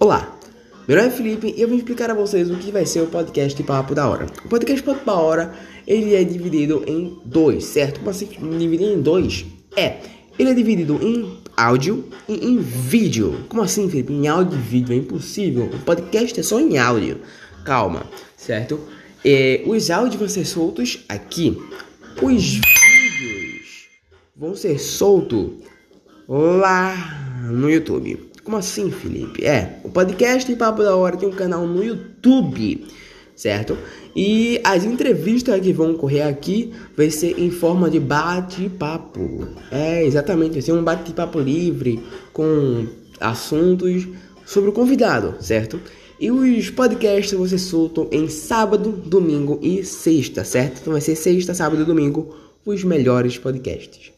Olá, meu nome é Felipe e eu vou explicar a vocês o que vai ser o podcast Papo da Hora. O podcast Papo da Hora, ele é dividido em dois, certo? Como assim dividir em dois? É, ele é dividido em áudio e em vídeo. Como assim, Felipe? Em áudio e vídeo é impossível. O podcast é só em áudio. Calma, certo? É, os áudios vão ser soltos aqui. Os vídeos vão ser soltos lá no YouTube. Como assim, Felipe? É, o podcast Papo da Hora tem um canal no YouTube, certo? E as entrevistas que vão ocorrer aqui vai ser em forma de bate-papo. É, exatamente, vai ser um bate-papo livre com assuntos sobre o convidado, certo? E os podcasts você soltam em sábado, domingo e sexta, certo? Então vai ser sexta, sábado e domingo os melhores podcasts.